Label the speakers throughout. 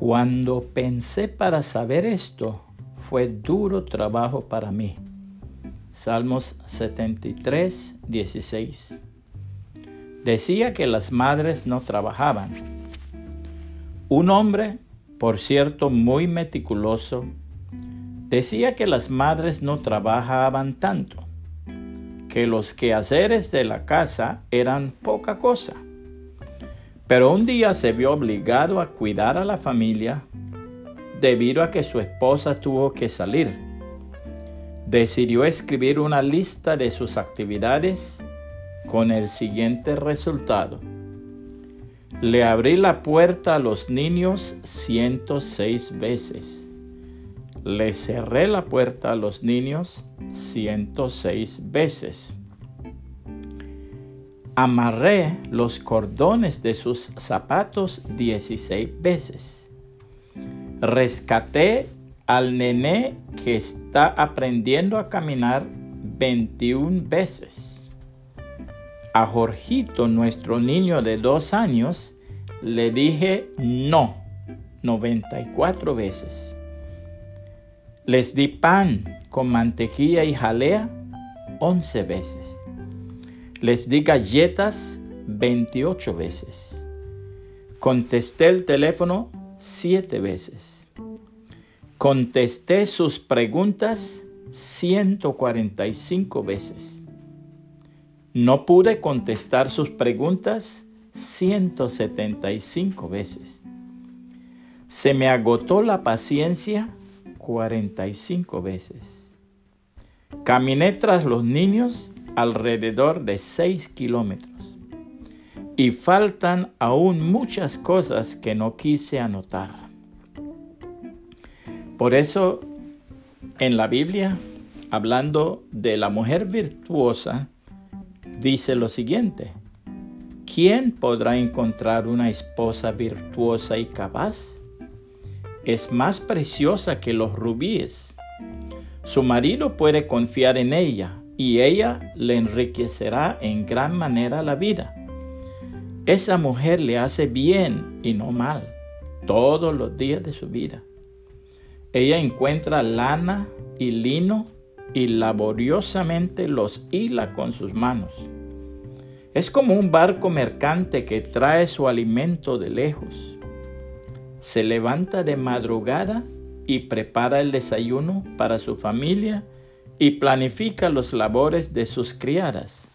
Speaker 1: Cuando pensé para saber esto, fue duro trabajo para mí. Salmos 73, 16. Decía que las madres no trabajaban. Un hombre, por cierto, muy meticuloso, decía que las madres no trabajaban tanto, que los quehaceres de la casa eran poca cosa. Pero un día se vio obligado a cuidar a la familia debido a que su esposa tuvo que salir. Decidió escribir una lista de sus actividades con el siguiente resultado. Le abrí la puerta a los niños 106 veces. Le cerré la puerta a los niños 106 veces. Amarré los cordones de sus zapatos 16 veces. Rescaté al nené que está aprendiendo a caminar 21 veces. A Jorgito, nuestro niño de dos años, le dije no 94 veces. Les di pan con mantequilla y jalea 11 veces. Les di galletas 28 veces. Contesté el teléfono 7 veces. Contesté sus preguntas 145 veces. No pude contestar sus preguntas 175 veces. Se me agotó la paciencia 45 veces. Caminé tras los niños alrededor de 6 kilómetros. Y faltan aún muchas cosas que no quise anotar. Por eso, en la Biblia, hablando de la mujer virtuosa, dice lo siguiente. ¿Quién podrá encontrar una esposa virtuosa y capaz? Es más preciosa que los rubíes. Su marido puede confiar en ella y ella le enriquecerá en gran manera la vida. Esa mujer le hace bien y no mal todos los días de su vida. Ella encuentra lana y lino y laboriosamente los hila con sus manos. Es como un barco mercante que trae su alimento de lejos. Se levanta de madrugada y prepara el desayuno para su familia y planifica los labores de sus criadas.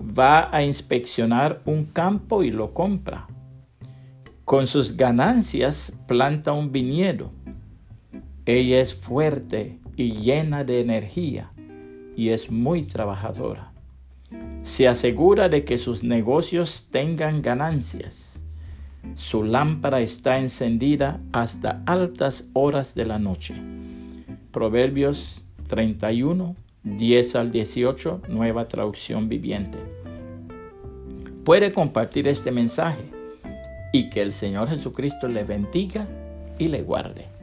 Speaker 1: Va a inspeccionar un campo y lo compra. Con sus ganancias planta un viñedo. Ella es fuerte y llena de energía y es muy trabajadora. Se asegura de que sus negocios tengan ganancias. Su lámpara está encendida hasta altas horas de la noche. Proverbios 31, 10 al 18, nueva traducción viviente. Puede compartir este mensaje y que el Señor Jesucristo le bendiga y le guarde.